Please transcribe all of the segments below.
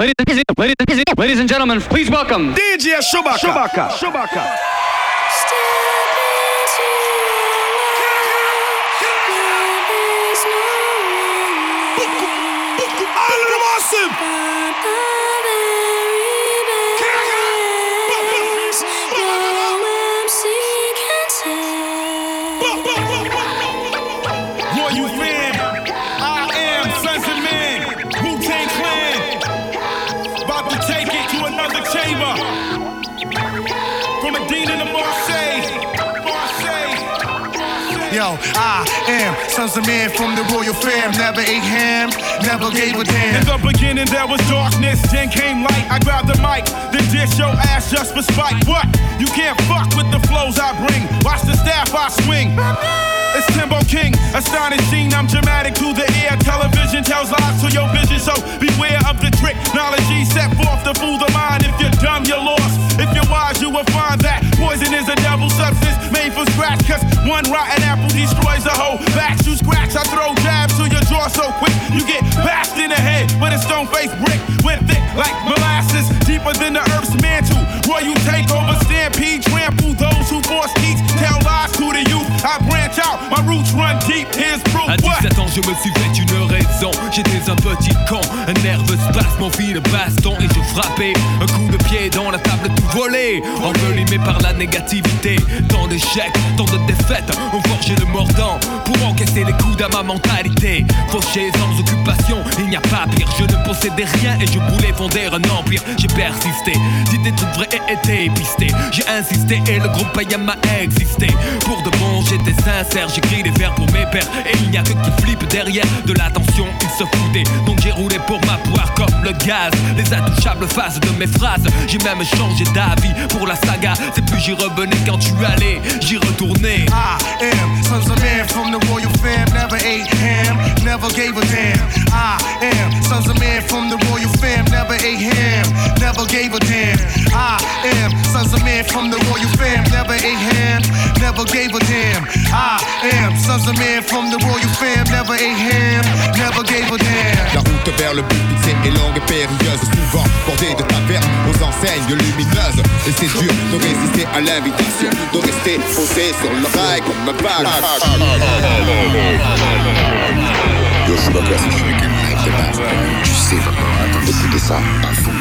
ladies, ladies, ladies, ladies and gentlemen, please welcome DJ Shubaka. Shubaka. Shubaka. All sons of man from the royal fam. Never ate ham, never gave a damn. In the beginning there was darkness, then came light. I grabbed the mic, then dish your ass just for spite. What? You can't fuck with the flows I bring. Watch the staff I swing. It's Timbo King, astonishing. I'm dramatic to the ear. Television tells lies to your vision, so beware of the trick. Knowledge set forth to fool the mind. If you're dumb, you're lost. If you're wise, you will find that poison is a double substance made from scratch. Cause one rotten apple destroys the whole batch. You scratch, I throw jabs to your jaw so quick. You get bashed in the head with a stone faced brick. Went thick like molasses, deeper than the earth's mantle. Where you take over, stampede, trample those who force teach. Tell lies to youth. I branch out, my roots run deep. Here's proof. À What? 17 ans, je me suis fait une raison. J'étais un petit con, un nerveux spasme, mon fil de baston et je frappais. Un coup de pied dans la table, tout volé. Envelimé par la négativité. Tant d'échecs, tant de défaites, ont forgé le mordant pour encaisser les coups à ma mentalité. Fauché sans occupation, il n'y a pas pire. Je ne possédais rien et je voulais fonder un empire. J'ai persisté, dit des trucs vrais et été pisté. J'ai insisté et le groupe Payam m'a existé. Pour de j'étais sincère, j'écris des vers pour mes pères. Et il n'y a que qui flippe derrière de l'attention, ils se foutaient. Donc j'ai roulé pour ma poire comme le gaz. Les intouchables phases de mes phrases. J'ai même changé d'avis pour la saga. C'est plus j'y revenais quand tu allais, j'y retournais. I am sons of man from the royal. Never ate ham, never gave a damn. I am sons of man from the royal fam. Never ate ham, never gave a damn. I am sons of man from the royal fam. Never ate ham, never gave a damn. I am sons of man from the royal fam. Never ate ham, never gave a damn. La route vers le but fixé est longue et périlleuse, souvent bordée de tavernes aux enseignes lumineuses. Et c'est dur de résister à l'invitation, de rester posé sur le rail comme un balle. Yo, Chewbacca, tu sais, écoutez ça, à fond.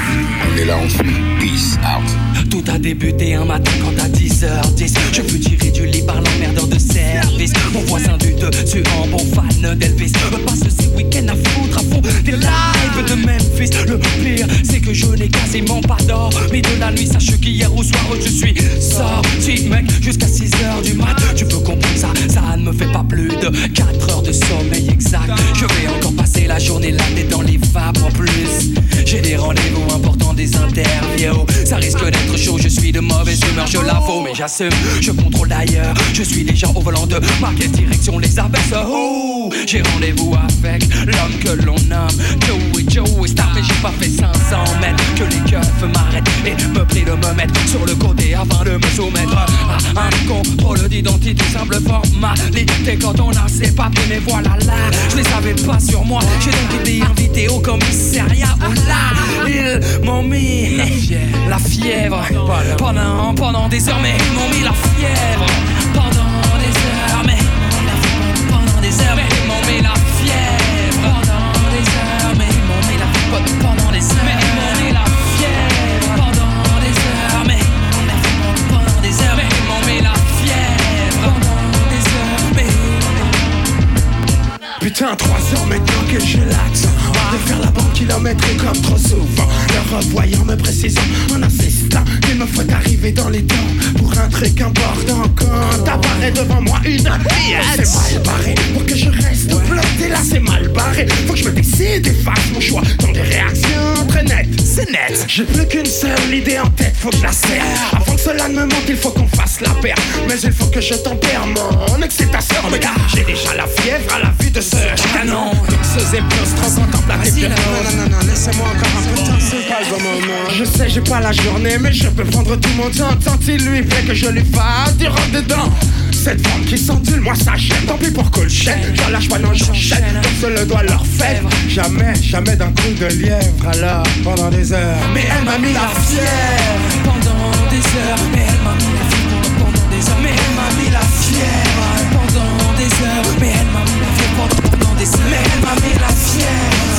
On est là, on suit. Peace out. Tout a débuté un matin quand à 10h10 Je fus tiré du lit par l'emmerdeur de service. Mon voisin du dessus en bon fan d'Elvis. Passe ces week-ends à foutre à fond des lives de Memphis. Le pire c'est que je n'ai quasiment pas d'or Mais de la nuit. Sache qu'hier au soir je suis sorti mec Jusqu'à 6h du mat. Tu peux comprendre ça, ça ne me fait pas plus de 4 heures de sommeil exact. Je vais encore passer la journée là dans les vapes en plus. J'ai des rendez-vous importants, des interviews. Ça risque d'être chaud, je suis de mauvaise humeur, je l'avoue Mais j'assume, je contrôle d'ailleurs Je suis déjà au volant de ma direction les abaisse Oh, J'ai rendez-vous avec l'homme que l'on nomme Joey. Joey Star Mais j'ai pas fait 500 mètres Que les keufs m'arrêtent et me prient de me mettre Sur le côté afin de me soumettre À un contrôle d'identité, simple formalité. Quand on a ses papiers, mais voilà là Je les avais pas sur moi. J'ai donc été invité au commissariat Où là, ils m'ont mis fièvre, la fièvre Pendant, pendant des heures, mais ils m'ont mis la fièvre Putain, trois heures maintenant que j'ai l'accent De faire la banque kilométrique comme trop souvent. Le revoyant me précisant en insistant Qu'il me faut arriver dans les temps Pour un truc important. Quand apparaît devant moi une pièce C'est mal barré Pour que je reste bloqué là c'est mal barré. Faut que je me décide et fasse mon choix Dans des réactions très nettes. C'est net. J'ai plus qu'une seule idée en tête Faut que je la serre. Avant que cela ne me manque il faut qu'on fasse la paire. Mais il faut que je tempère mon excitation. J'ai déjà la fièvre à la vue de ce canon Ce épreuves trop contemplatif Vas-y, non, non, non, laissez-moi encore un peu de temps, c'est pas le bon moment. Je sais j'ai pas la journée mais je peux prendre tout mon temps. Tant il lui plaît que je lui fasse du rentre dedans. Cette femme qui s'endule, moi ça gêne. Tant pis pour Colchette, j'en lâche pas, non j'enchaîne Comme se le doit leur faire Jamais, jamais d'un coup de lièvre. Alors, pendant des heures. Mais elle m'a mis la fièvre. Pendant des heures. Mais elle m'a mis la fièvre. Pendant des heures. Mais elle m'a mis la fièvre heures Mais elle m'a mis la fièvre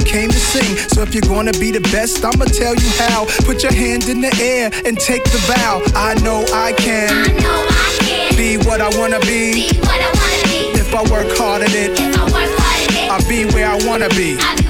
came to sing. So if you're gonna be the best, I'ma tell you how. Put your hand in the air and take the vow. I know I can. I know I can. Be what I wanna be. Be what I wanna be. If I work hard at it. If I work hard at it. I'll be where I wanna be.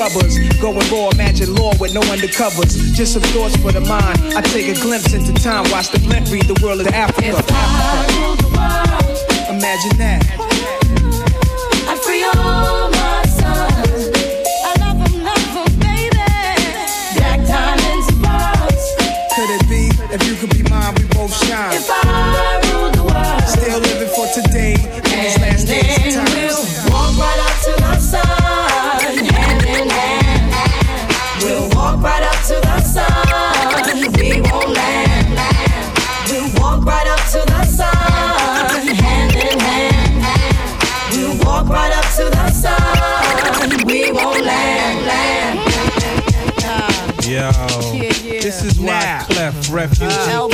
rubbers. Going raw, imagine law with no undercovers. Just some thoughts for the mind. I take a glimpse into time, watch the blimp read the world of Africa. If I ruled the world, Imagine that. I'd free all my sons. I love 'em, love 'em, baby. Black diamonds and pearls. Could it be? If you could be mine, we both shine. Why Clef Refuge ah.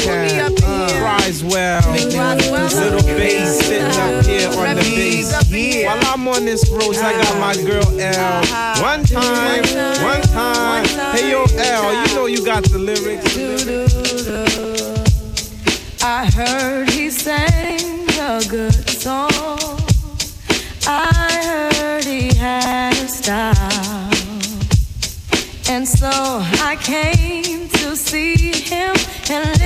ah. can rise well. Little bass sitting up ah. here on the bass. While I'm on this road, I got my girl L. Uh-huh. One time, one time. Hey yo, L, you know you got the lyrics. I heard he sang a good song. I heard he had a style. And so I came to see him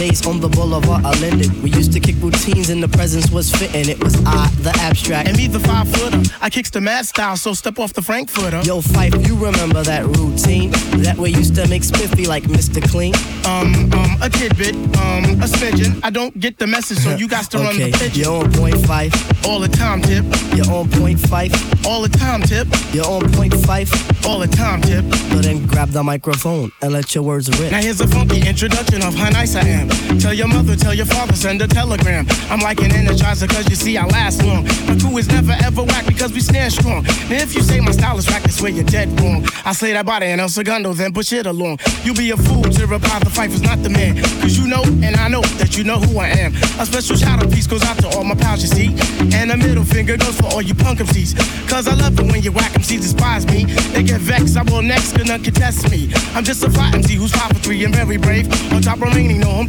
days on the boulevard I lended. We used to kick routines and the presence was fitting. It was I, the abstract. And me, the five footer. I kicks the mad style, so step off the Frankfurter. Yo, Fife, you remember that routine? That way used to make spiffy like Mr. Clean? Um, um, a tidbit, um, a smidgen. I don't get the message, so you got to okay. run the pitch. You're on point five. All the time, tip. You're on point five. All the time, tip. You're on point five. All the time, tip. So then grab the microphone and let your words rip. Now here's a funky introduction of how nice I am. Tell your mother, tell your father, send a telegram. I'm like an energizer, cause you see I last long. My crew is never ever whack because we stand strong. Now if you say my style is whack, that's where you're dead wrong. I slay that body and El Segundo, then push it along. You be a fool to reply the fight was not the man. Cause you know, and I know that you know who I am. A special shout out piece goes out to all my pals, you see. And a middle finger goes for all you punk MCs. Cause I love it when you whack MCs despise me. They get vexed, I will next, gonna contest me. I'm just a fly MC who's five for three and very brave. On top remaining, no home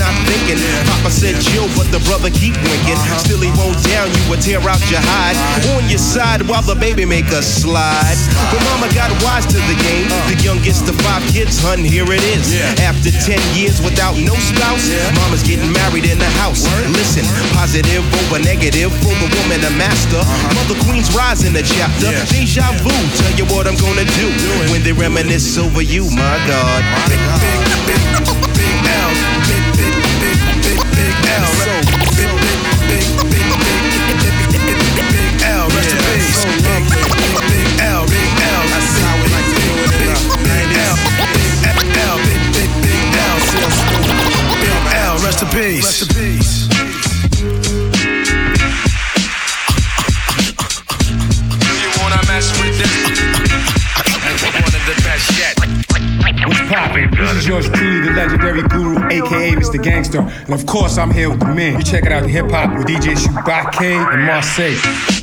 not thinking. Papa said chill, but the brother keep winking. Still he won't down you or tear out your hide. On your side while the baby make a slide. But mama got wise to the game. The youngest of five kids, hun, here it is. After 10 years without no spouse, mama's getting married in the house. Listen, positive over negative for the woman a master. Uh-huh. Mother Queen's rise in the chapter. Deja vu, tell you what I'm gonna do when they reminisce over you, my God. Big, big Big, big, big, big, L. Big, big, big, big, big, big, L. Rest in peace. Big, big, L. Big L. That's how we like to do it. Big, big L. Big L. Big, big, big L. Big L. Rest in peace. Rest in peace. You wanna mess with this? One of the best yet. What's poppin'? This is yours truly, the legendary guru, aka Mr. Gangster. And of course, I'm here with the men. You check it out the hip hop with DJ Shubake and Marseille.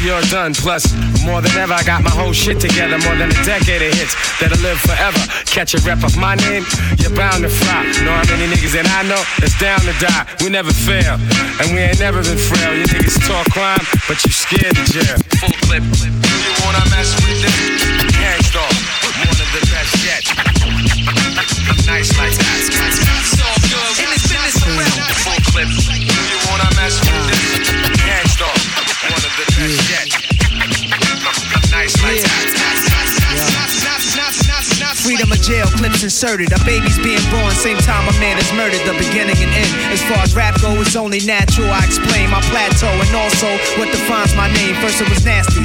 you're done. Plus, more than ever, I got my whole shit together. More than a decade of hits that'll live forever. Catch a rep of my name, you're bound to fly. Know how many niggas that I know that's down to die. We never fail, and we ain't never been frail. You niggas talk crime, but you scared of jail. Full clip. You wanna mess with this? Gangstar, one of the best yet. I'm nice like that. It's all good. In this business, full the best yet. I'm nice Freedom of jail, clips inserted. A baby's being born, same time a man is murdered. The beginning and end. As far as rap go, it's only natural. I explain my plateau and also what defines my name. First it was nasty,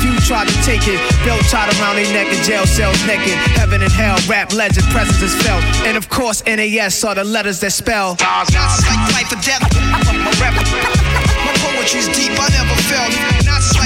few tried to take it. Belt tied around their neck in jail cells naked. Heaven and hell, rap legend, presence is felt. And of course, NAS are the letters that spell. Not like life or death. My my poetry's deep. I never felt. Like, like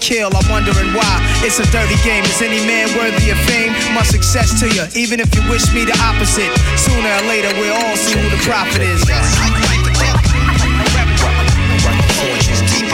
kill, I'm wondering why. It's a dirty game. Is any man worthy of fame? My success to you, even if you wish me the opposite. Sooner or later, we'll all see who the prophet is. poetry's deep.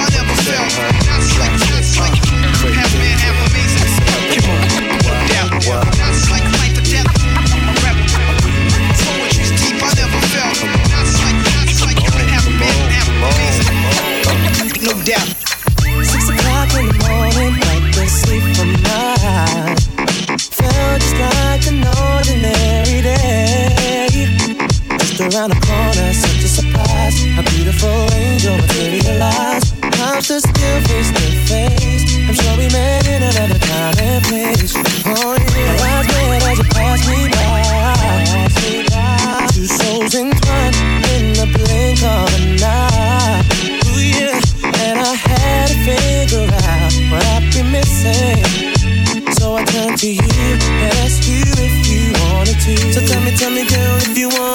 Around the corner, such a surprise. A beautiful angel materialized. I'm still still face to face. I'm sure we met in another time and place. Oh yeah, my eyes met as you passed me by. Two souls entwined in the blink of an eye. Ooh yeah, and I had to figure out what I've been missing. So I turned to you and asked you if you wanted to. So tell me, tell me, girl, if you wanna,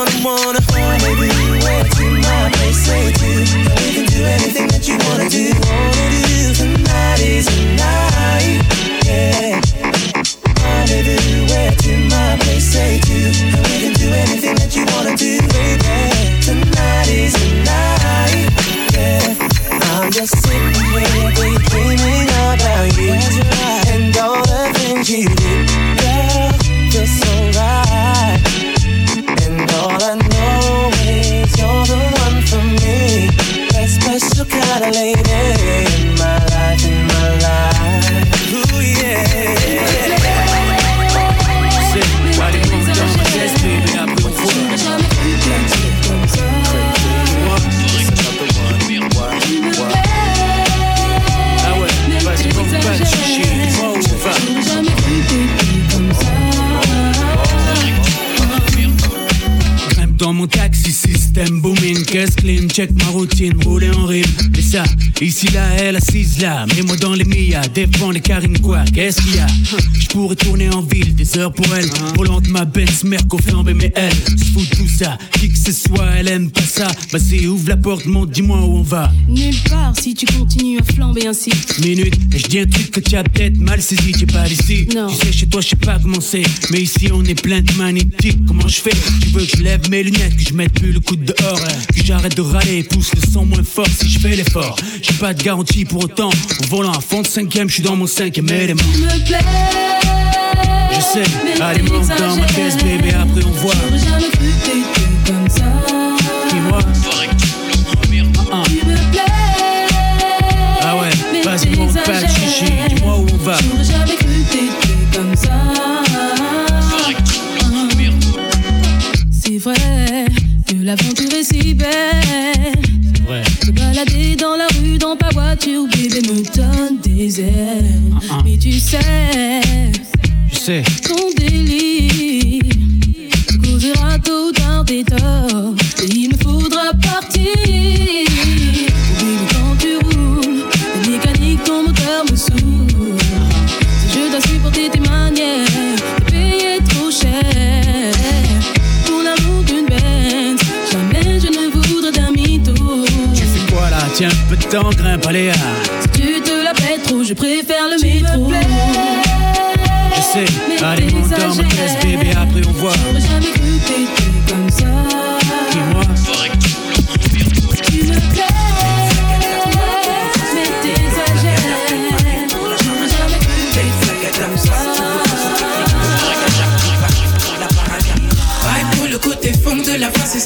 ici là, elle assise là. Mets-moi dans les millas, défends les carines quoi, qu'est-ce qu'il y a? Je pourrais tourner en ville, des heures pour elle. Volante ma Benz, merco flambé, mais elle se fout tout ça. Qui que ce soit, elle aime pas ça. Vas-y, ouvre la porte, monte, dis-moi où on va. Nulle part si tu continues à flamber ainsi. Minute, et je dis un truc que tu as peut-être mal saisi, t'es pas d'ici. Non. Tu sais, chez toi, je sais pas comment c'est. Mais ici, on est plein de magnétiques. Comment je fais? Tu veux que je lève mes lunettes, que je mette plus le coup dehors, que j'arrête de râler, pousse le son moins fort si je fais l'effort. J'ai pas de garantie pour autant. Au volant à fond de cinquième, je suis dans mon cinquième élément. Tu me plais. Je sais, allez, monte dans ma caisse, bébé, après on voit. J'aurais jamais cru que t'étais comme ça. Dis-moi. Ah, Tu ah ouais, vas-y, monte pas de chichi, dis-moi où on va. J'aurais jamais cru que t'étais comme ça. C'est vrai que l'aventure est si belle. Ouais. Se balader dans la rue dans ta voiture, bébé, me donne des ailes. Ah, Mais tu sais, Je sais, ton délire causera tôt ou tard des torts. Temps, grimpe, allez, ah. Si tu te la pètes trop, je préfère le métro. Je sais, allez, monte dans ma caisse, bébé, après on voit. J'aurais jamais cru t'étais comme ça.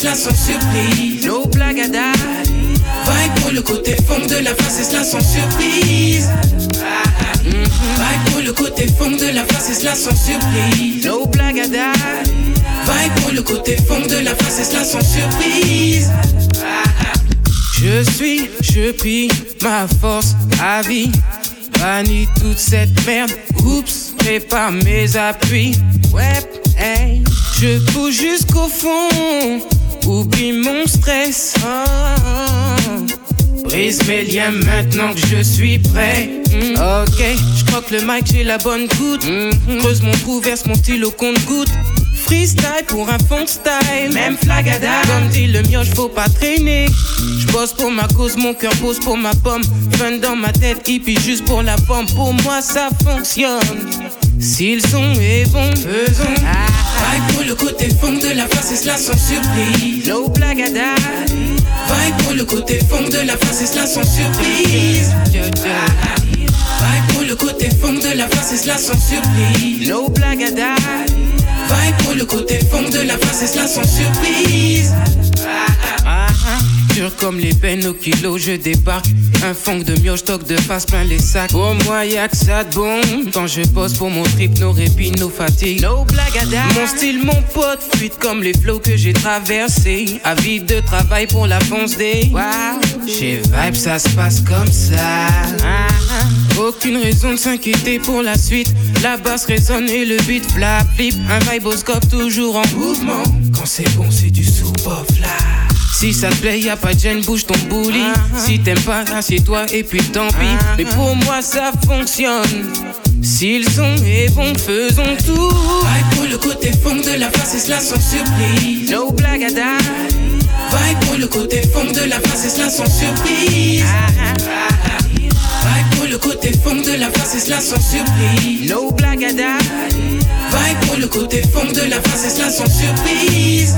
Cela sans surprise. No date. Vibe pour le côté fond de la face, et cela sans surprise. Vibe pour le côté fond de la face, et cela sans surprise. No date. Vibe pour le côté fond de la face, et cela sans surprise. Je suis, je prie ma force à vie. Bannis toute cette merde. Oups, prépare mes appuis. Ouais, hey. Je pousse jusqu'au fond. Oublie mon stress. Oh. Brise mes liens maintenant que je suis prêt. Mm, Ok, je crois que le mic j'ai la bonne goutte. Mm, Creuse mon trou, verse mon stylo compte goutte. Freestyle pour un fond style. Même flagada. Comme dit le mioche, faut pas traîner. Je bosse pour ma cause, mon cœur pose pour ma pomme. Fun dans ma tête, hippie juste pour la forme. Pour moi, ça fonctionne. Si le son est bon, faisons. Vibe pour le côté fond de la face, et cela sans surprise. No blagada. Vibe pour le côté fond de la face, et cela sans surprise. Vibe pour le côté fond de la face, et cela sans surprise. No blagada. Vibe pour le côté fond de la face, et cela sans surprise. Dur comme les peines au kilo, je débarque. Un fond de mioche, toc de face plein les sacs. Pour moi, y'a que ça de bon. Quand je pose pour mon trip, nos répits, nos fatigues. No blagada. Mon style, mon pote, fuite comme les flots que j'ai traversés. Avide de travail pour la fonce des. Wow. Chez Vibe, ça se passe comme ça. Ah, ah. Aucune raison de s'inquiéter pour la suite. La basse résonne et le beat flap flip. Un viboscope toujours en mouvement. Quand c'est bon, c'est du sous-pop là. Si ça te plaît, y a pas de gêne, bouge ton bouli. Si t'aimes pas, assieds-toi et puis tant pis. Mais pour moi, ça fonctionne. Si le son est bon, faisons tout. Vibe pour le côté fond de la face, et cela sans surprise. No blagada. Vibe pour le côté fond de la face, et cela sans surprise. Vibe pour le côté fond de la face, et cela sans surprise. No blagada. Vibe pour le côté fond de la face, et cela sans surprise.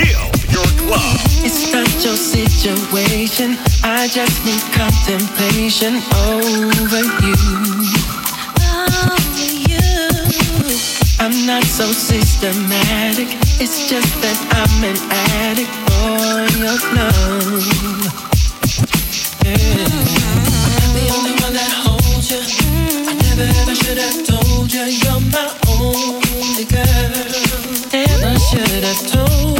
kill your club. It's not your situation. I just need contemplation over you. Over you. I'm not so systematic. It's just that I'm an addict for your love. Yeah. I'm the only one that holds you. I never ever should have told you you're my only girl. Never should have told.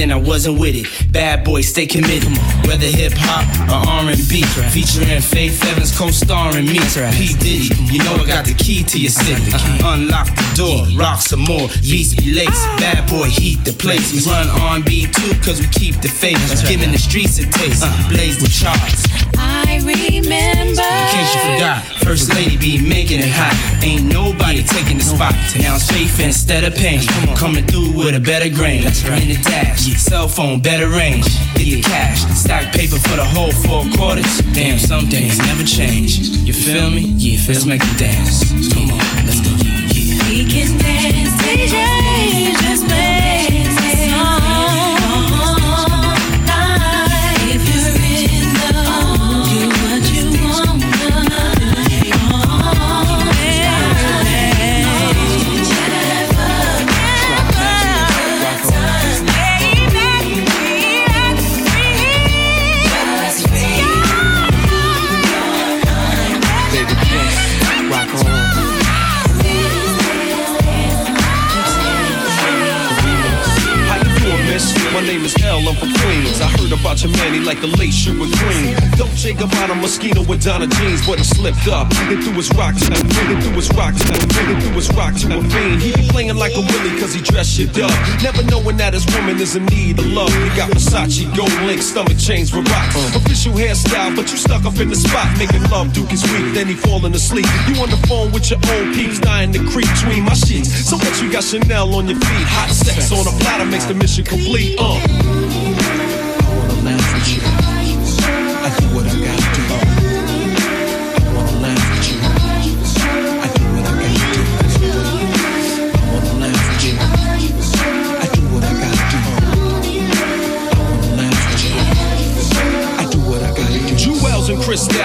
then I wasn't with it. Bad boy, stay committed. Whether hip hop or R&B, featuring Faith Evans co-starring me. P Diddy, you know I got the key to your city. Unlock the door, rock some more. Beats be bad boy heat the place. We run R&B too, cause we keep the faith. Giving the streets a taste, blaze the charts remember. In case you forgot, First Lady be making it hot. Ain't nobody taking the spot. Now it's faith instead of pain. Coming through with a better grain. In the dash, cell phone, better range. Get the cash, stack paper for the whole four quarters. Damn, some things never change. You feel me? Yeah, feels make you dance. Come on, let's go. We can dance, DJ. Name is I'm from Queens. I heard about your man, he like a late sugar queen. Dolce Gabbana Moschino with Donna jeans, but he slipped up. And threw his rock to his rock to his rock to a fiend. He be playing like a willy cause he dressed shit up. Never knowing that his woman is in need of love. He got Versace, gold link, stomach chains for rocks. Official hairstyle, but you stuck up in the spot. Making love, Duke is weak, then he falling asleep. You on the phone with your old peeps, dying to creep between my sheets. So what you got Chanel on your feet? Hot sex on a platter makes the mission complete. Uh. I do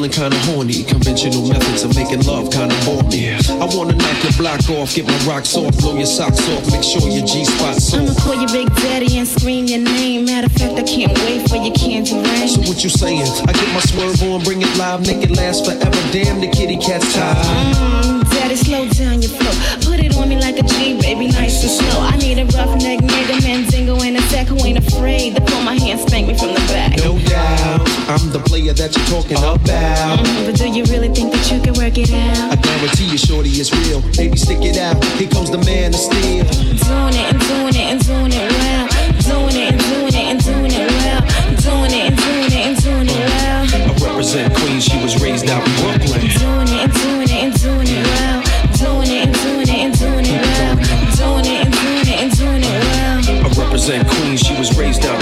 Feeling kinda horny. Conventional methods of making love kinda bore me. I wanna knock your block off, get my rocks off, blow your socks off, make sure your G spot's I'ma call you Big Daddy and scream your name. Matter of fact, I can't wait for your candy rain. So what you saying? I get my swerve on, bring it live, make it last forever. Damn, the kitty cat's tired. Mm, Daddy, slow down your flow. Put it on me like a G, baby, nice and slow. I need a roughneck nigga, Mandingo, and a sack who ain't afraid to pull my hand, spank me from the. No doubt, I'm the player that you're talking about. Mm, but do you really think that you can work it out? I guarantee you, shorty, it's real. Baby, stick it out. Here comes the man of steel. Doing it and doing it and doing it well. Doing it and doing it and doing it well. Doing it and doing it and doing it well. I represent Queens, she was raised out in Brooklyn. Doing it and doing it and doing it well. Doing it and doing it and doing it well. Doing it and doing it and doing it well. I represent Queens, she was raised out.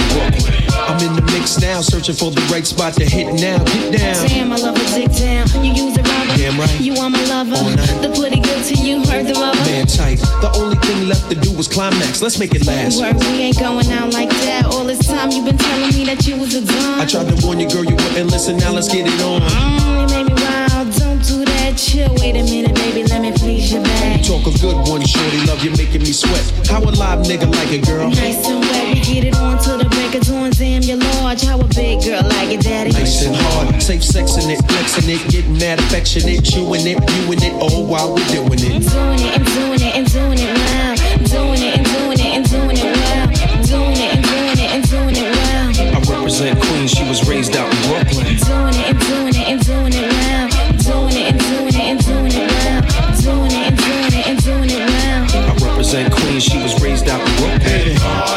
I'm in the mix now, searching for the right spot to hit now. Get down. Damn, I love a dick down. You use a rubber. Damn right. You are my lover. The pretty good to you, heard the rubber. Man tight. The only thing left to do was climax. Let's make it last. Work, we ain't going out like that. All this time you been telling me that you was a dumb. I tried to warn you, girl, you wouldn't listen. Now let's get it on. Mm, you made me wild. Don't do that. Chill. Wait a minute, baby. Let me please your back. Talk a good one, shorty. Love you making me sweat. How a live nigga like it, girl? Nice. We get it on till the break of dawn. Damn, you're large. How a big girl like it, daddy. Nice and hard, safe sexing it, flexing it, getting mad affectionate, chewing it, viewing it, all while we're doing it. Doing it and doing it and doing it well. Doing it and doing it and doing it well. Doing it and doing it and doing it well. I represent Queens, she was raised out in Brooklyn. Doing it and doing it and doing it well. Doing it and doing it and doing it well. Doing it and doing it and doing it well. I represent Queens, she was raised out in Brooklyn.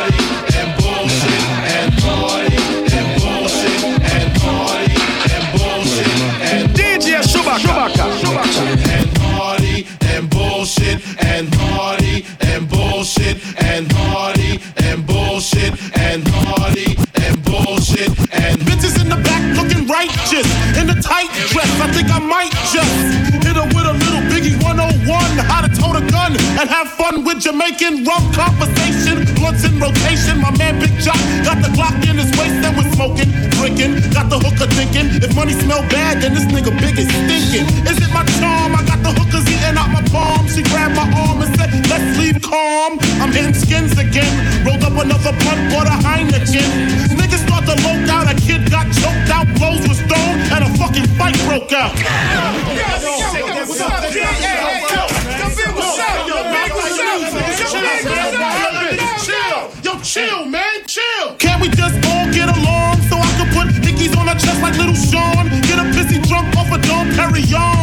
Might just hit her with a little Biggie 101. How to tote a gun and have fun with Jamaican rum conversation. Blunts in rotation. My man Big Jock got the Glock in his waist and we're smoking, drinking. Got the hooker thinking if money smell bad, then this nigga big is stinking. Is it my charm? I got the hookers eating out my palm. She grabbed my arm and said, Let's leave calm. I'm in skins again. Rolled up another blunt, bought a Heineken. Niggas start to low out. A kid got choked out, blows when fucking fight broke out. Yo, chill, man, chill. Can we just all get along so I can put Nickies on my chest like little Sean? Get a pissy drunk off a Dom Perignon.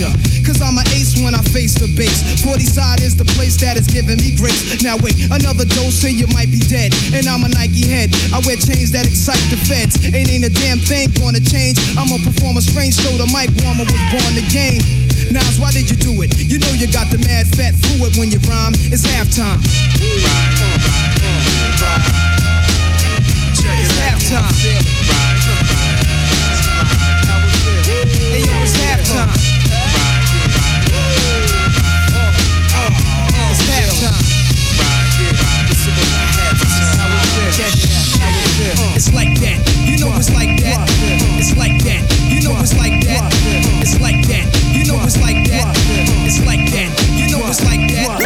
A pager. Cause I'm an ace when I face the base. 40 side is the place that is giving me grace. Now wait, another dose and you might be dead. And I'm a Nike head. I wear chains that excite the feds. Ain't ain't a damn thing gonna change. I'm a performer strange, so the mic warmer was born the game. Nas, why did you do it? You know you got the mad fat fluid when you rhyme. It's halftime. It's halftime. Hey yo, it's halftime. It's like that. You know it's like that. It's like that. You know it's like that. It's like that. You know it's like that. It's like that. You know it's like that.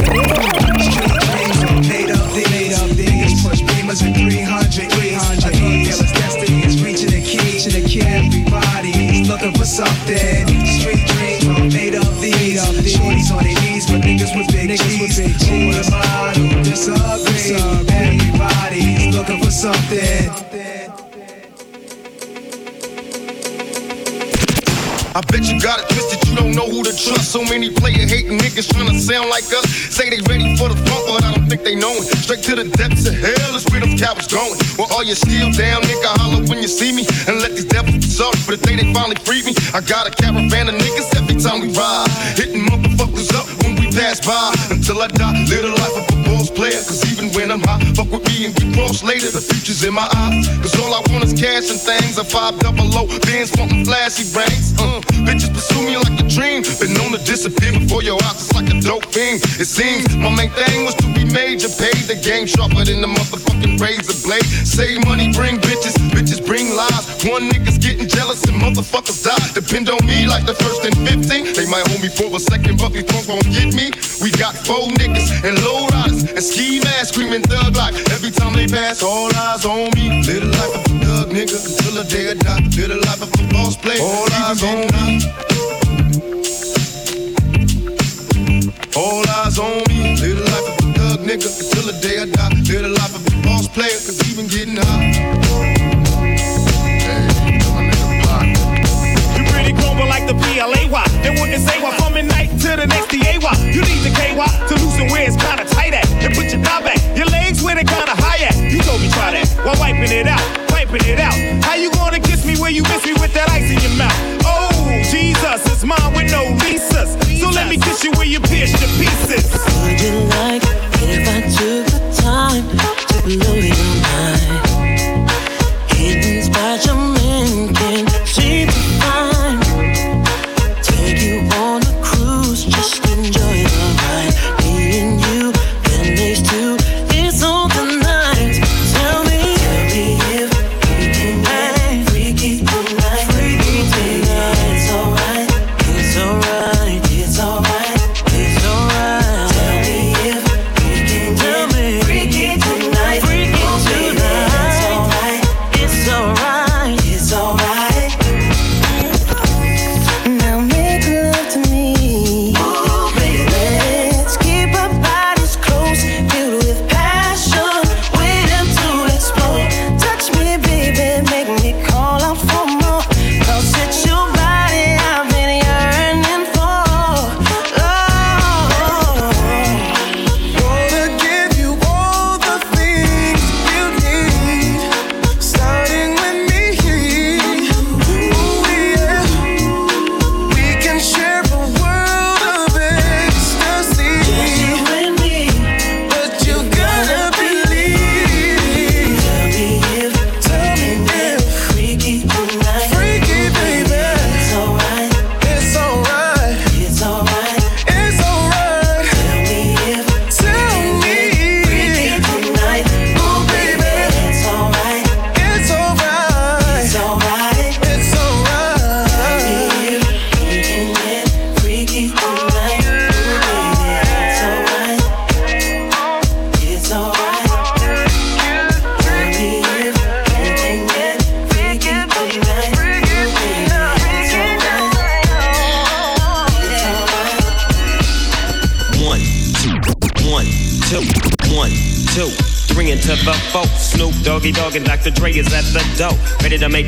Made up these, niggas push beamers at 300 300 A drug dealer's destiny is reaching a key to the. Everybody's looking for something. Street dreams made up these. Shorties on their knees, but niggas with big G's. Who am I to disagree? Everybody's looking for something. I bet you got it twisted, you don't know who to trust. So many player hating niggas trying to sound like us. Say they ready for the funk, but I don't think they know it. Straight to the depths of hell is where them cowards going. Well, all you still down, nigga, holler when you see me. And let these devils be sorry for the day they finally freed me. I got a caravan of niggas every time we ride. Hitting pass by. Until I die, live the life of a boss player. Cause even when I'm high, fuck with me and get cross later. The future's in my eyes. Cause all I want is cash and things. A five double low, bands wanting flashy brains. Uh, bitches pursue me like a dream. Been known to disappear before your eyes, it's like a dope thing. It seems my main thing was to be major, pay the game sharper than the motherfucking razor blade. Save money, bring bitches, bitches bring lies. One nigga's getting jealous and motherfuckers die. Depend on me like the first and 15. They might hold me for a second, but these phones won't get me. We got four niggas and low riders and ski masks screaming thug like every time they pass. All eyes on me. Live the life of a thug nigga until the day I die. Live the life of a boss player. All eyes on me. All eyes on me. Live the life of a thug nigga until the day I die. Live the life of a boss player, cause even getting high. The PLAY. They wouldn't say why from midnight to the next DAY. You need the KY to loosen where it's kinda tight at. And put your thigh back, your legs where they kinda high at. You told me try that while wiping it out, wiping it out. How you gonna kiss me where you miss me with that ice in your mouth? Oh, Jesus, it's mine with no visas. So let me kiss you where you pierced your pieces. Would you like it if I took the time to blow your mind?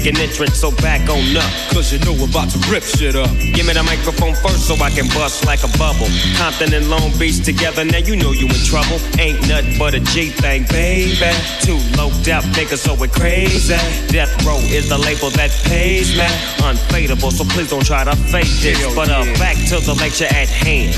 An entrance, so back on up. Cause you know we're about to rip shit up. Give me the microphone first so I can bust like a bubble. Compton and Long Beach together, now you know you in trouble. Ain't nothing but a G thing, baby. Too low death niggas, so it crazy. Death Row is the label that pays me. Unfadable, so please don't try to fake this. But uh, back to the lecture at hand.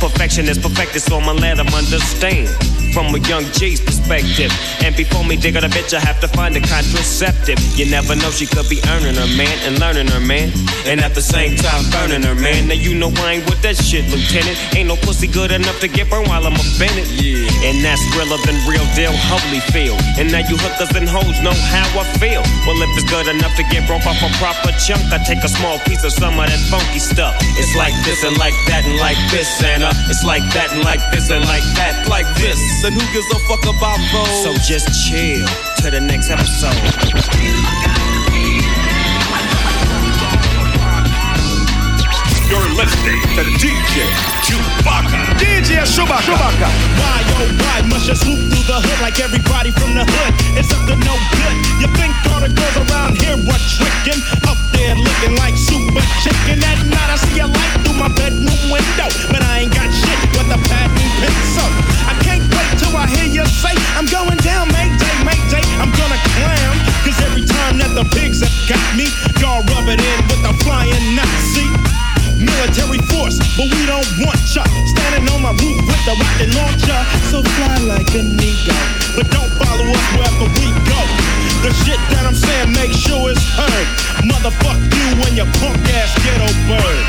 Perfection is perfected, so I'ma let 'em understand. From a young G's perspective. And before me dig out a bitch, I have to find a contraceptive. You never know, she could be earning her man and learning her man. And at the same time, burning her man. Now you know I ain't with that shit, Lieutenant. Ain't no pussy good enough to get burned while I'm a Bennett. Yeah. And that's realer than real deal, Holyfield. And now you hookers and hoes know how I feel. Well, if it's good enough to get broke off a proper chunk, I take a small piece of some of that funky stuff. It's like this and like that and like this and uh, it's like that and like this and like that, like this. Then who gives a fuck about those? So just chill to the next episode. You're listening to the DJ Chewbacca. DJ Chewbacca. Why, oh, why must you swoop through the hood like everybody from the hood? It's up to no good. You think all the girls around here were tricking? Up there looking like super chicken. At night I see a light through my bedroom window. But I ain't got shit with a patent pencil. I can't wait till I hear you say, I'm going down, Mayday, Mayday. I'm gonna clown. Cause every time that the pigs have got me, y'all rub it in with the flying Nazi. Military force, but we don't want ya. Standing on my roof with the rocket launcher. So fly like an eagle. But don't follow us wherever we go. The shit that I'm saying, make sure it's heard. Motherfuck you and your punk ass ghetto bird.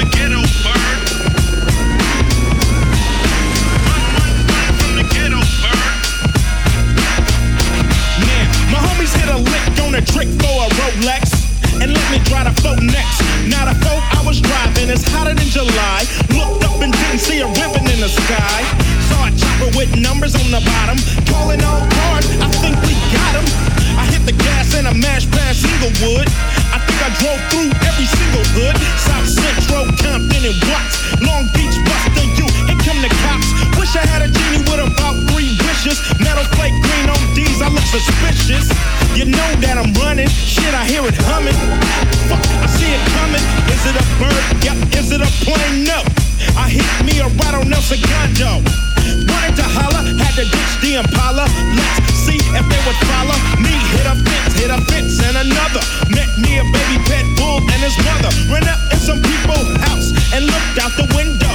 The ghetto bird. From the ghetto bird. Now, my homies hit a lick on a trick for a Rolex. And let me try the boat next. Now the boat I was driving is hotter than July. Looked up and didn't see a ribbon in the sky. Saw a chopper with numbers on the bottom. Calling all cars, I think we got him. I hit the gas and a mash past Inglewood. I think I drove through every single hood. South Central, Compton, and Watts. Long Beach, Buster, Come the cops. Wish I had a genie with about three wishes. Metal plate green on D's, I look suspicious. You know that I'm running. Shit, I hear it humming. Fuck, I see it coming. Is it a bird? Yep. Is it a plane? No. I hit me a right on El Segundo. Wanted to holler, had to ditch the Impala. Let's see if they would follow me. Hit a fence, hit a fence, and another. Met me a baby pet bull and his mother. Ran up in some people's house and looked out the window.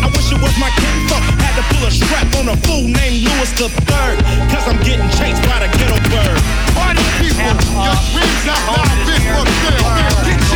I wish it was my kinfolk. Had to pull a strap on a fool named Louis the Third. Cause I'm getting chased by the ghetto bird. Party people, your dreams have now been fulfilled.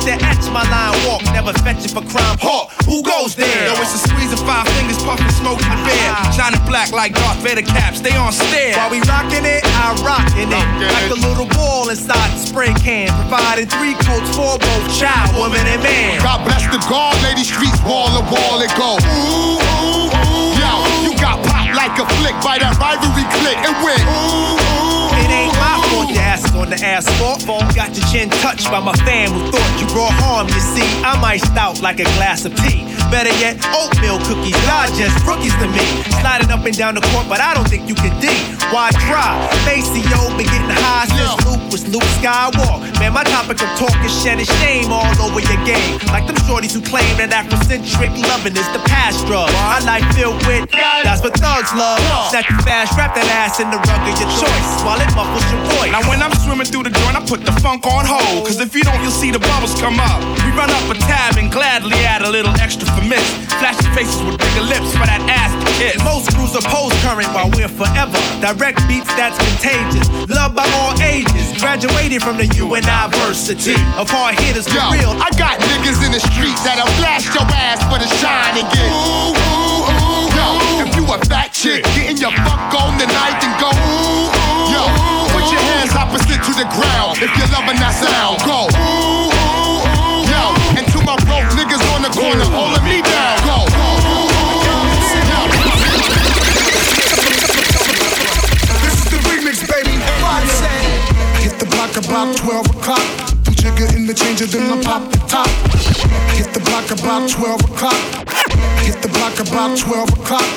With the that etch my line walk. Never fetch it for crime. Hawk, who goes there? Yo, it's a squeeze of five fingers, puffin' smoke in the bed. Ah. Shining black like Darth Vader caps, they on stare. While we rockin' it, I rockin' it. Like a little ball inside the spray can. Providing three coats for both child, woman, and man. God bless the guard, lady streets wall to wall it go. Ooh, ooh, ooh. Yo, you got popped like a flick by that rivalry click and. Ooh, ooh, on the asphalt. Got your chin touched by my fan who thought you brought harm. You see, I'm iced out like a glass of tea. Better yet, oatmeal cookies. Y'all just rookies to me. Sliding up and down the court, but I don't think you can D. Why try? Maceo been getting high since Luke was Luke Skywalker. Man, my topic of talk is shedding shame all over your game. Like them shorties who claim that Afrocentric loving is the past drug. My life filled with that's what thugs love. Snap you fast, wrap that ass in the rug of your choice while it muffles your voice. Now when I'm swimming through the joint, I put the funk on hold. Cause if you don't, you'll see the bubbles come up. We run up a tab and gladly add a little extra for miss. Flashing faces with bigger lips for that ass to kiss. Most crews oppose current while we're forever. Direct beats that's contagious. Loved by all ages. Graduated from the University of hard hitters for Yo, real. I got niggas in the street that'll blast your ass for the shine and get ooh, ooh, ooh. Yo, if you a fat chick, getting your fuck on tonight and go ooh, ooh. Yo, hands opposite to the ground. If you're loving that sound, go. Ooh, ooh, ooh, yo. And to my broke niggas on the corner holding me down, go. This is the remix, baby. Hit the block about 12 o'clock. I'm jigger in the changer, then I pop the top. Hit the block about 12 o'clock. Hit the block about 12 o'clock.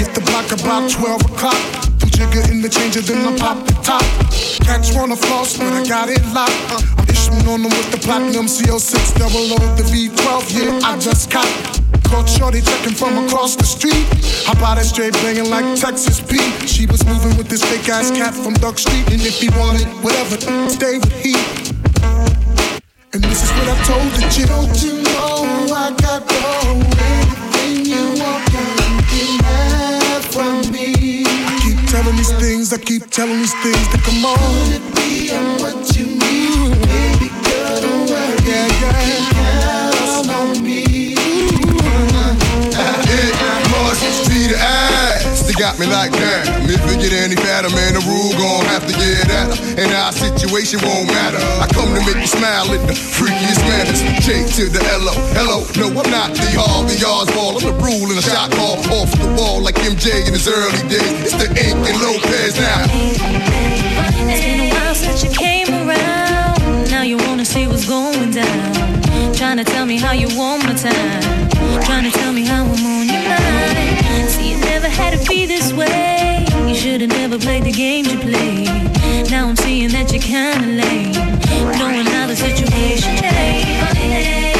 Hit the block about 12 o'clock. Jigger in the changer, then I pop the top. Catch wanna floss, but I got it locked. Uh, I'm issuing on them with the platinum CO6 double O, the V12. Yeah, I just caught. Caught Shorty checking from across the street. Hop out straight banging like Texas Pete. She was moving with this fake ass cat from Duck Street. And if he wanted whatever, stay with he. And this is what I told the chick. Don't you know I got all things, I keep telling these things to come on. Could it be I'm what you got me like that. If it get any fatter, man, the rule gon' have to get at her. And our situation won't matter. I come to make you smile in the freakiest manners. J to the L-O, hello. No, I'm not the Harvey Oswald. I'm the rule and a shot call off the wall like MJ in his early days. It's the Ink and Lopez now. It's been a while since you came around. Now you wanna see what's going down. Trying to tell me how you want my time. Trying to tell me how I'm on never had to be this way. You should have never played the games you played. Now I'm seeing that you're kinda lame. Knowing how the situation is.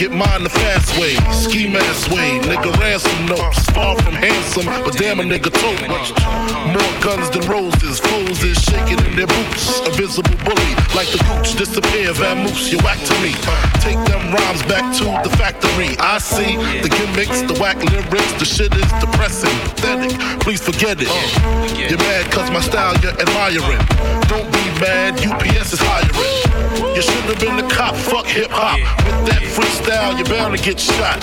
Get mine the fast way. Ski mask way, nigga ransom notes. Far from handsome, but damn a nigga tote much. More guns than roses, foes is shaking in their boots. A visible bully, like the gooch, disappear, vamoose, you whack to me. Take them rhymes back to the factory. I see the gimmicks, the whack lyrics, the shit is depressing, pathetic. Please forget it. You're mad cause my style you're admiring. Don't be mad, UPS is hiring. You should have been the cop, fuck hip hop. With that freestyle, you're bound to get shot.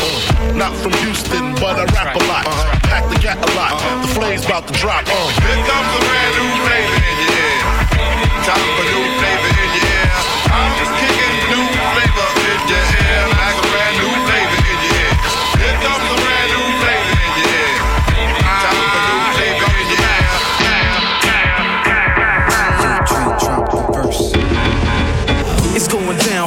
Not from Houston, but I rap a lot. Pack the gat a lot. The flame's about to drop. Here comes a brand new flavor in your ear. Time for new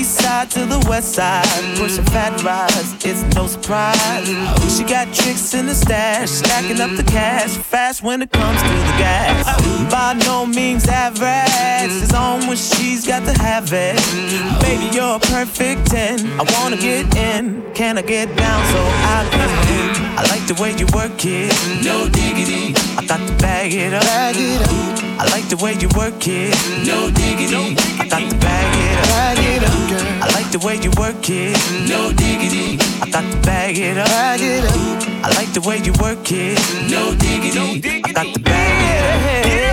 East side to the west side, pushing fat rides, it's no surprise. She got tricks in the stash, stacking up the cash, fast when it comes to the gas. By no means average, it's on when she's got to have it. Baby, you're a perfect 10. I wanna get in, can I get down so I can? I like the way you work it, no diggity. I got to bag it up. Bag it up. I like the way you work it, no diggity. I got to bag it up. The way you work it, no diggity. I got to bag it up. Bag it up. I like the way you work it, no diggity. I got to bag it up. Hey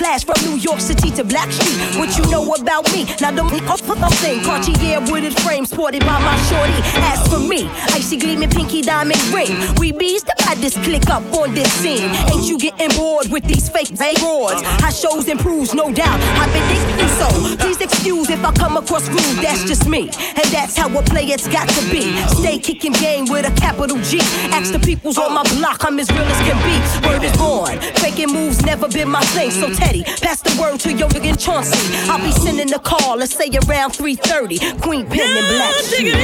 class from New York City to Blackstreet. What you know about me? Now don't I'm saying Cartier wooded frame sported by my shorty. As for me, icy gleaming pinky diamond ring. We bees to buy this click up on this scene. Ain't you getting bored with these fake awards? How shows improves, no doubt. I've been thinking so. Please excuse if I come across rude. That's just me, and that's how a player's got to be. Stay kicking game with a capital G. Ask the peoples on my block, I'm as real as can be. Word is born. Faking moves never been my thing. So Teddy, pass the word to your nigga Chauncey. I'll be sending a call. Let's say around 3:30. Queen Pen and Black Sheep.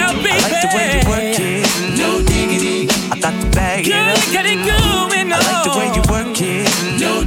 I like the way you work it. No diggity. I got the bag. Girl, you got it going on. I like the way you work it. No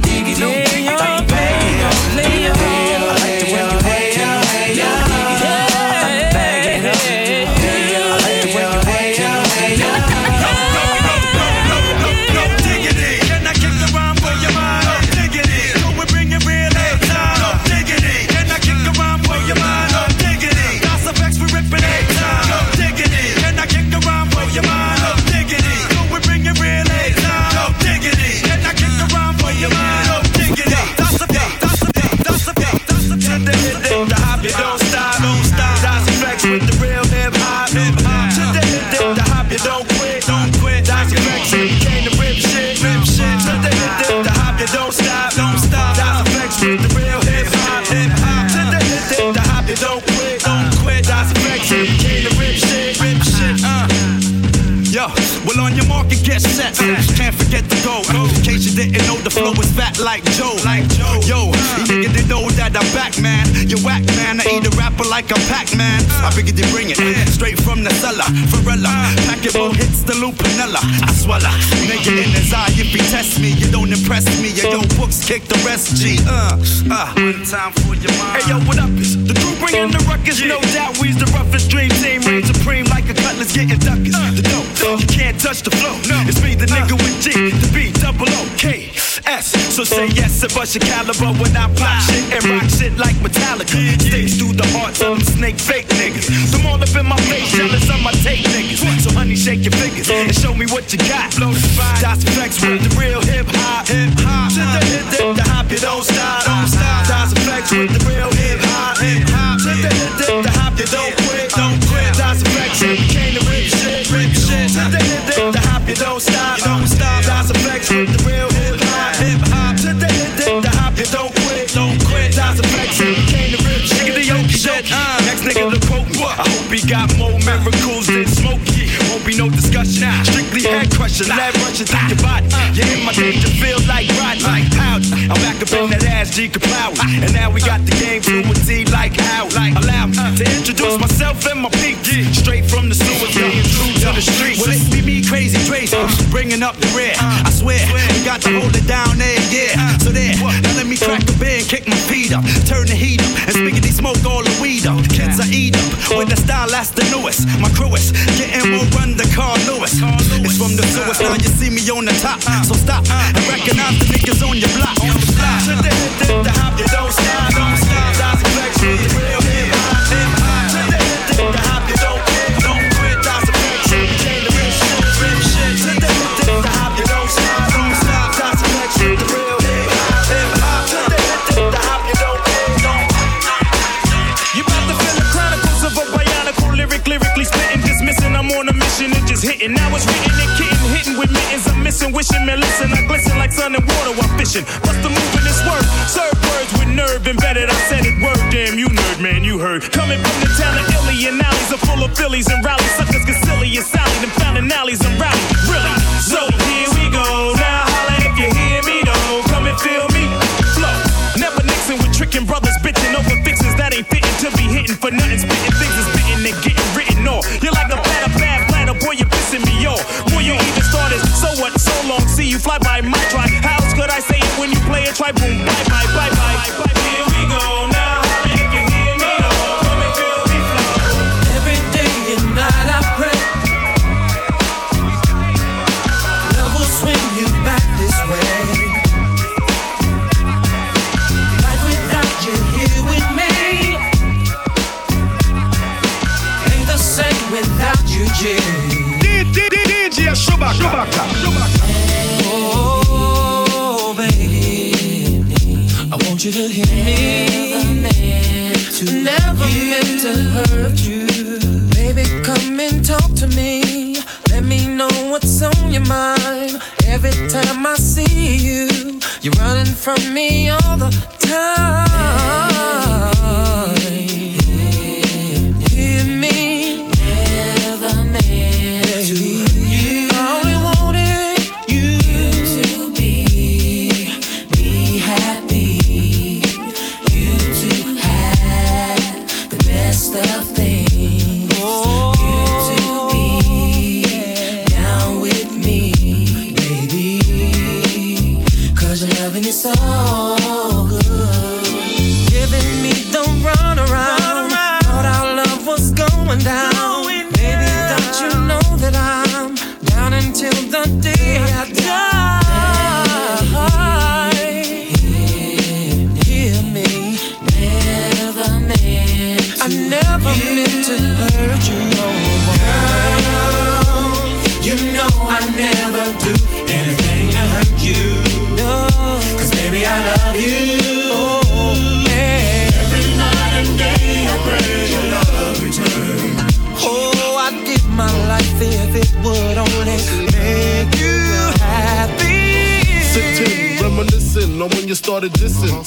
Uh, can't forget to go. In case you didn't know, the flow is fat like Joe. Like Joe. Yo, you niggas didn't know that I'm back, man. You whack, man. I eat a rapper like a Pac Man. I figured you bring it straight from the cellar. Varela, pack it more hits the loop, Lupinella. I swallow. Nigga in his eye, if he test me, you don't impress me. Yo, yo, books kick the rest, G. Uh, uh. One time for your mind. Hey yo, what up? It's the crew bringing the ruckus. No doubt we's the roughest dream team. Reign supreme like a cutlass getting duckers. The dope, you can't touch the flow. No, it's me, the nigga with G, the B, double O, K, S. So say yes and bust your caliber when I pop shit and rock shit like Metallica. Sticks through the hearts of them snake fake niggas. Them all up in my face, jealous of my tape niggas. So honey, shake your fingers and show me what you got. Blow the fire. That's effects with the real hip hop. Hip hop. To the hit, the hop, you don't stop. Don't stop. Effects with the real hip hop. Hip hop. To the hit, the hop, you don't quit. Don't quit. Effects. We came to rip shit, rip shit. To the hit, the hop, you. Don't stop. Miracles than Smokey. Won't be no discussion. Strictly head crushing, lead rushing through your body. You're in my danger field like Rodney. Like Howdy. I'm back up in that ass, G Kapow. And now we got the game to a T like how. Like allow me to introduce myself and my peak. Straight from the sewer, staying true to the streets. Well, it be me crazy Trace, bringing up the rear. I swear, we got to hold it down there, yeah. So there, now let me crack a beer and kick my feet up, turn the heat up, and spiggity smoke all the weed up. Kids I eat up with the style that's the newest. My crew is getting more run than Carl Lewis. It's from the sewers, now you see me on the top. So stop and recognize the niggas on your block. On the block. To the hit, the hop, you don't stop, don't stop. That's the real hip hop. Hip. To the the hop, you don't quit, don't quit. That's. We came to rip shit. To the the hop, you don't stop, don't stop. That's the real hip hop. Hip. To the the hop, you don't quit, don't You about to feel the chronicles of a bionicle lyric, lyrically spitting, dismissing. I'm on a mission and just hitting. Now it's written Wishing, man, listen. I glisten like sun and water while fishing. Bust the move in this word. Serve words with nerve embedded. I said it word, damn, you nerd, man, you heard. Coming from the town of Illy and alleys are full of Phillies and rallies. Suckers get silly and Sally, them found in alleys and rally. Really? So here we go. Now holla if you hear me, though. Come and feel me. Flow. Never mixing with tricking brothers, bitching over fixes that ain't fitting to be hitting for nothing. Spitting things is what, so long, see you fly by my try. How else could I say it when you play it? Try boom, bye, bye, bye, bye. Here we go now. holla if to hurt you. Baby, come and talk to me. Let me know what's on your mind. Every time I see you, you're running from me all the time.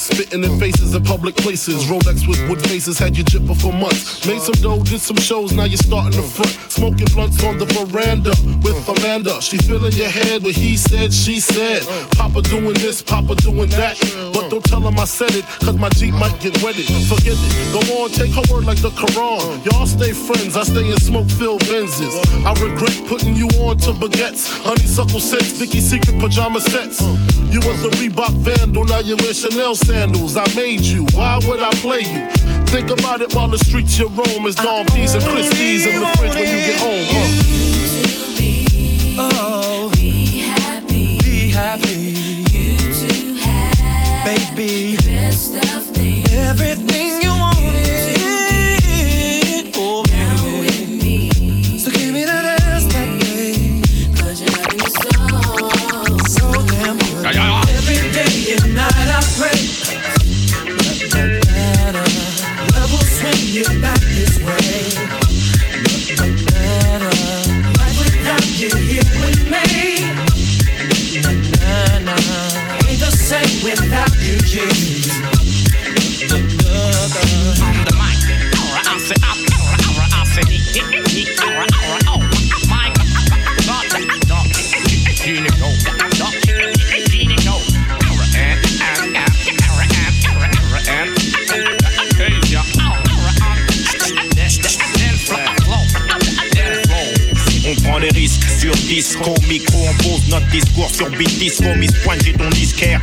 Spitting in faces in public places. Rolex with wood faces had you jipping for months. Made some dough, did some shows, now you're starting the front. Smoking blunts on the veranda with Amanda. She filling your head with he said, she said. Papa doing this, Papa doing that. But don't tell him I said it, cause my Jeep might get wetted. Forget it, go on, take her word like the Quran. Y'all stay friends, I stay in smoke filled Benzes. I regret putting you on to baguettes. Honeysuckle scents, Vicky Secret pajama sets. You was a Reebok vandal, now you wear Chanel sandals. I made you, why would I play you? Think about it while the streets you roam is Dom D's and Christie's in the fridge when you get home. Huh? Oh, be happy. Be happy. You to have, baby. Best of things. Everything discours sur Bitis, promis point j'ai ton disquaire.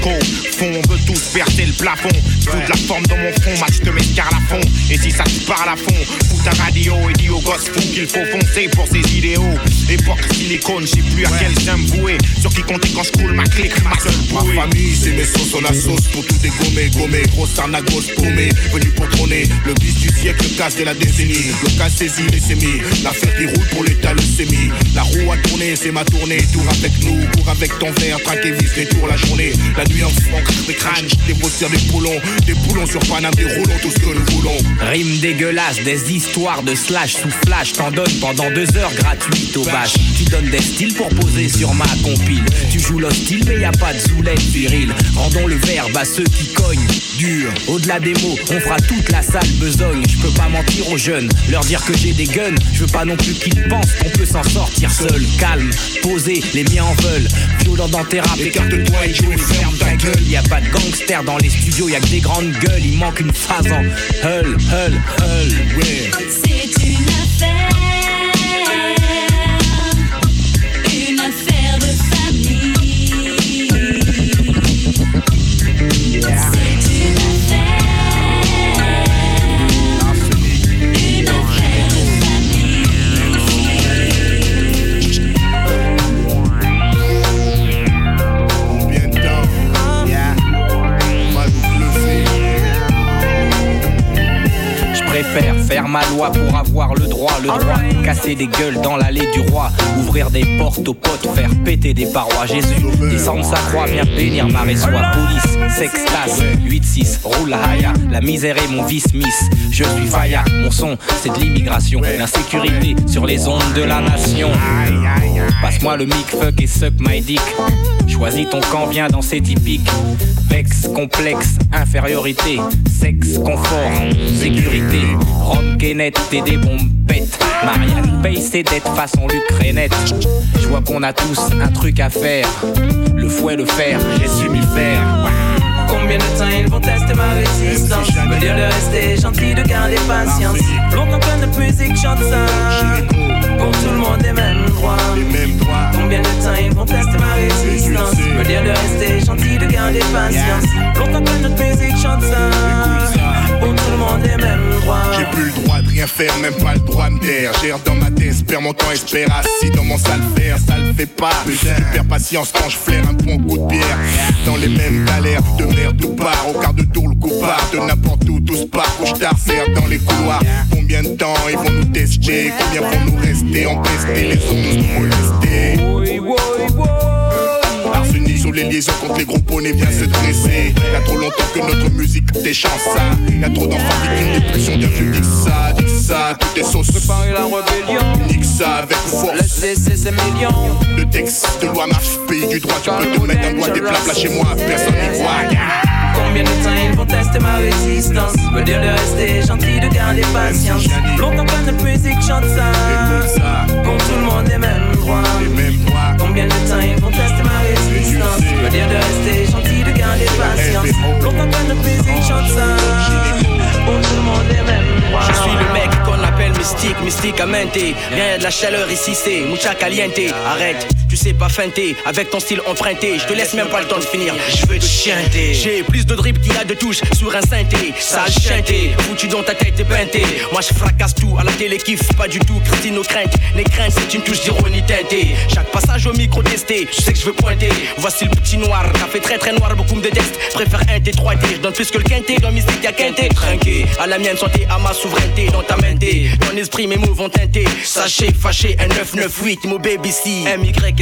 Twisco, fond, on veut tous percer le plafond, toute la forme dans mon front, match de mescar à fond, et si ça te parle à fond, fous ta radio et dis aux gosses fous qu'il faut foncer pour ses idéaux, époque silicone, je sais plus à quel j'aime vouer, sur qui compter quand je coule ma clique, ma seule bouée. Ma famille, c'est mes sauces sur la sauce pour tout dégommer, gommer, grosse arnaque, grosse paumée, venu pour trôner, le bis du siècle, le casse de la décennie, le cas saisi, les sémis, l'affaire qui roule pour l'état, le sémi, la roue a tourné, c'est ma tournée, tour avec nous, cours avec ton verre, traque et vis, les tours la journée, la nuit en fond, des crânes, des bosseurs, des poulons, des poulons sur Paname, des roulons, tout ce que nous voulons. Rime dégueulasse, des histoires de slash sous flash, t'en donnes pendant deux heures gratuites au bâche. Tu donnes des styles pour poser sur ma compile. Tu joues l'hostile, mais y a pas de zoulette viril. Rendons le verbe à ceux qui cognent dur. Au-delà des mots, on fera toute la salle besogne. Je peux pas mentir aux jeunes, leur dire que j'ai des guns. Je veux pas non plus qu'ils pensent qu'on peut s'en sortir seul. Calme, posé, les miens en veulent. Violent dans tes rap, écarte-toi et joue ferme ta. Y a pas de gangster dans les studios, y a que des grandes gueules. Il manque une phrase en hull, hull, hull, ouais. Faire, ma loi pour avoir le droit, le droit. Casser des gueules dans l'allée du roi, ouvrir des portes aux potes, faire péter des parois. Jésus, descendre sa croix, viens bénir ma résoie. Police, sextas, 8-6, roule haya. La misère est mon vice miss. Je suis Faya, mon son, c'est de l'immigration. L'insécurité sur les ondes de la nation. Passe-moi le mic, fuck et suck my dick. Choisis ton camp, viens dans ces typiques. Vex, complexe, infériorité, sexe, confort, sécurité. Rome, Kenneth, t'es des bombes bêtes. Marianne paye ses dettes façon Lucrénette. Je vois qu'on a tous un truc à faire. Le fouet, le fer, j'ai su m'y faire. Combien de temps ils vont tester ma résistance. Me dire de rester gentil, de garder patience. Longtemps que notre musique chante ça. Pour tout le monde les mêmes droits. Combien de temps ils vont tester ma résistance? Me dire de rester gentil, de garder patience. Longtemps que notre musique chante ça tout le monde les mêmes droits J'ai plus le droit de rien faire, même pas le droit de me taire. Gère dans ma tête, perds mon temps, espère assis dans mon sale faire, ça le fait pas. Je perds patience quand je flaire un bon coup de pierre. Dans les mêmes galères, de merde tout part, au quart de tour le coupard, de n'importe où, tout se part, couche t'arcère dans les couloirs. Combien de temps ils vont nous tester, combien vont nous rester? Empestés, les autres nous molester. Les liaisons contre les gros poneys vient se dresser. Y'a trop longtemps que notre musique déchante ça. Y'a trop d'enfants des pulsions, bien vu, dis ça, dis ça, tout est sauce. Préparer la rébellion. Nique ça avec force. Laissez ces millions. Le texte de loi marche, pays du droit, tu peux te mettre un doigt des plats là chez moi, personne n'y croit. Combien de temps ils vont tester ma résistance? Me dire de rester gentil, de garder patience. Longtemps que notre musique chante ça. Pour tout le monde les mêmes droits. Combien de temps ils vont tester ma résistance Me dire de rester gentil, de garder patience Longtemps que notre musique chante ça Pour tout le les mêmes Je suis le mec qu'on appelle mystique, mysticamente. Rien de la chaleur ici, c'est mucha caliente. Arrête, tu sais pas feinter avec ton style emprunté. Je te laisse même pas le temps de finir. Je veux te chanter. J'ai plus de drip qu'il y a de touches sur un synthé. Sale chanté, foutu dans ta tête et peinté. Moi je fracasse tout à la télé, kiffe pas du tout. Christine aux craintes, les craintes c'est une touche d'ironie teintée. Chaque passage au micro testé, je sais que je veux pointer. Voici le petit noir, t'as fait très très noir, beaucoup me détestent. Préfère un T3D, je donne plus que le quinté. Dans mystique y'a quinté. Trinqué, à la mienne santé, à ma souveraineté. Dans ta mente, ton esprit, mes mots vont teinter. Sachez, fâché, un 998, mon baby C. M-Y-S-T-I-K,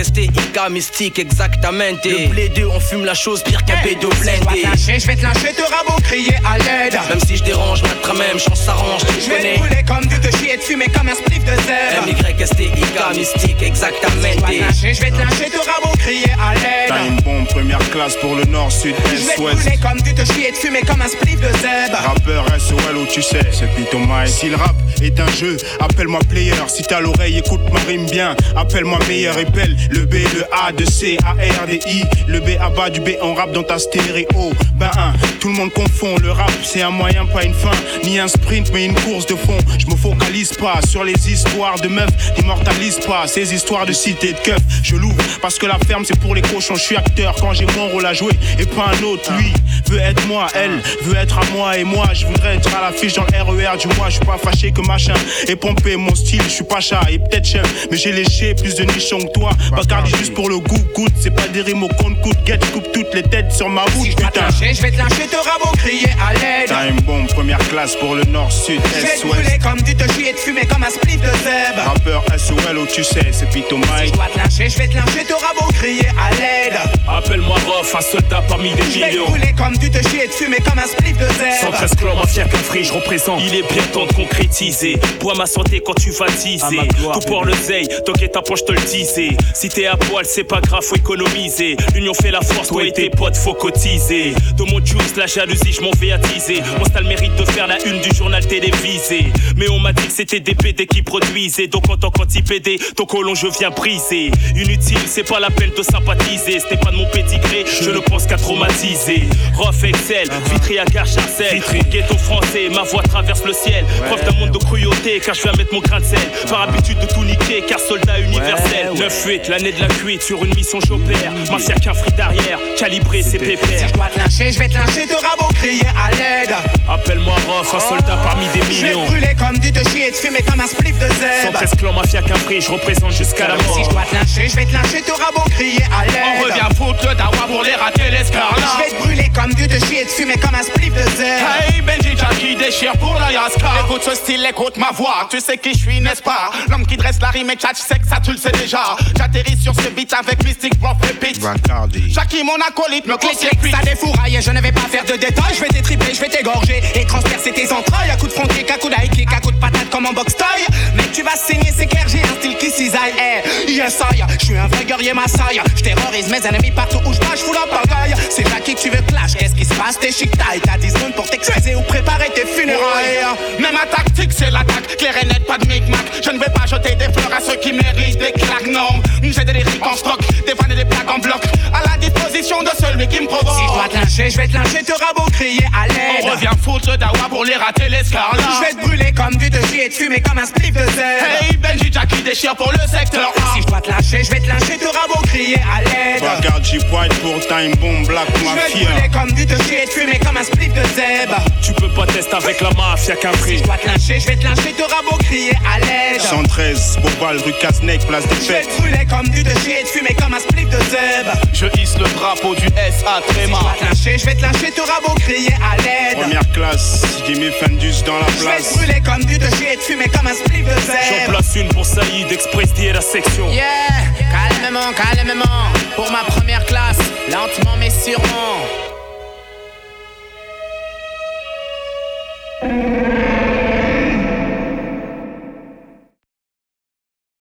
mystique, exactement. Le blé 2, on fume la chose pire qu'un bédo blindé. Je vais te lâcher, te rabot, crier à l'aide. Même si je dérange, notre même chance s'arrange, tu Je vais connais. te brûler comme du te chier et te fumer comme un spliff de zèbre. M-Y-S-T-I-K, mystique, exactement. Je vais te lâcher, te rabot, crier à T'as l'aide. une bombe première classe pour le nord, sud, Je vais est, te ouest. brûler comme du te chier et te fumer comme un spliff de zèbre. Rappeur SOL où tu sais, c'est Pito Mike. Si le rap est un jeu, appelle-moi player. Si t'as l'oreille, écoute ma rime bien. Appelle-moi meilleur, épelle le B, le A, de C, A, R, D, I. Le B à bas du B, on rap dans ta stéréo. Ben un, tout le monde confond. Le rap, c'est un moyen, pas une fin. Ni un sprint, mais une course de fond. Je me focalise pas sur les histoires de meufs. N'immortalise pas ces histoires de cité de keuf. Je l'ouvre parce que la ferme, c'est pour les cochons. Je suis acteur quand j'ai mon rôle à jouer et pas un autre. Lui veut être moi, elle veut être à moi et moi. Je voudrais être à l'affiche dans le RER du mois. Je suis pas fâché que machin et pompé mon style. Je suis pas chat et peut-être chef, mais j'ai léché plus de nichons que toi. Bacardi juste pour le goût, goûte. C'est pas des rimes au compte coûte. Get, coupe toutes les têtes sur ma route, putain. Je vais te lâcher, crier à l'aide. T'as une bombe première classe pour le nord, sud, Je vais est, te ouest. brûler comme du te chier et te fumer comme un spliff de zèbre. Rappeur SOL tu sais, c'est Pito Mike. Je dois te lâcher, je vais te lâcher, te rabot, crier à l'aide. Appelle-moi Rof, un soldat parmi des Je vais millions. comme du te chier et te fumer comme un spliff de zèbre. 113 clans, mafia qu'un je représente. Il est bien temps de concrétiser. Bois ma santé quand tu vas teaser. Tout pour le zeille, t'inquiète ta poche, je te le disais. Si t'es à poil, c'est pas grave, faut économiser. L'union fait la force, toi et tes potes, faut cotiser. De mon juice, la jalousie, je m'en vais attiser. Mon style mérite de faire la une du journal télévisé. Mais on m'a dit que c'était des PD qui produisaient. Donc en tant qu'anti-PD, ton colon, je viens briser. Inutile, c'est pas la peine de sympathiser. N'est pas de mon pédigré, je ne pense qu'à traumatiser. Rof Excel, Vitry à Carcharcel. Ghetto français, ma voix traverse le ciel. Preuve d'un monde de cruauté, car je viens mettre mon grain de sel. Par habitude de tout niquer, car soldat universel. 9-8, l'année de la cuite, sur une mission j'opère. Mafia qu'un fric derrière, calibré c'est pépère. Je dois te lâcher, je vais te lâcher, te rabot, crier à l'aide. Appelle-moi Rof, un soldat parmi des Je vais millions. te brûler comme du te chier et te fumer comme un spliff de zèbre. 113 clans, mafia qu'un je représente jusqu'à la Si je mort. dois te lâcher, je vais te lâcher, te rabot, crier à l'aide. On revient foutre le dawa pour les rater l'escarlat. Je vais te brûler comme du te chier et te fumer comme un spliff de zèbre. Hey Benji Jackie, déchire pour la Yaska. Écoute ce style, écoute ma voix. Tu sais qui je suis, n'est-ce pas? L'homme qui dresse la rime et tchatch sec, ça tu le sais déjà. J'atterris sur ce beat avec Mystic Prof Repeat. Jackie, mon acolyte, me clique ça défouraille, je ne vais pas faire de détails. Je vais t'étriper, je vais t'égorger et transpercer tes entrailles. À coup de front kick, à coup d'high kick, à coup de patate comme en box taille. Mec, tu vas saigner, c'est clair, j'ai un style qui cisaille. Eh, yes, I, je suis un vrai guerrier Maasai. Je terrorise mes ennemis partout où je passe, je fous la pagaille. C'est Jackie, tu veux clash, qu'est-ce qui se passe? T'es chic taille, t'as 10 secondes pour t'excuser ou préparer tes funérailles. Mais ma tactique c'est l'attaque, clair et net, pas de micmac. Je ne vais pas jeter des fleurs à ceux qui méritent des claques, non. J'ai des lyriques en stock, des vannes et des plaques en bloc. À la disposition de celui qui me provoque. Si je dois te lyncher, je vais te lyncher, te rabot crier à l'aide. On revient foutre dawa pour les rater les scarlats. Je vais te brûler comme du de et te fumer comme un spliff de zèbre. Hey Benji Jackie déchire pour le secteur A. Si je dois te lyncher, je vais te lyncher, te rabot crier à l'aide. Regarde, j'y pointe pour time bomb black Je vais te mafia. brûler comme du de et te fumer comme un spliff de zèbre. Tu peux pas tester avec la mafia qu'un Si prix. je dois te lyncher, je vais te lyncher, te rabot crier à l'aide. 113, Bobal, rue Casnec, place des Je vais fêtes. te brûler comme du de et te fumer comme un spliff de zèbre. Je hisse le drapeau du SA Si je Tréma. dois te lyncher, je vais te lyncher, te rabot crier à l'aide. Première classe, Jimmy Fendus dans la Je vais te place. brûler comme du de te fumer comme un spliff de J'en zèbre. place une pour Saïd, Express et la section. Yeah, calmement, calmement. Pour ma première classe, lentement mais sûrement.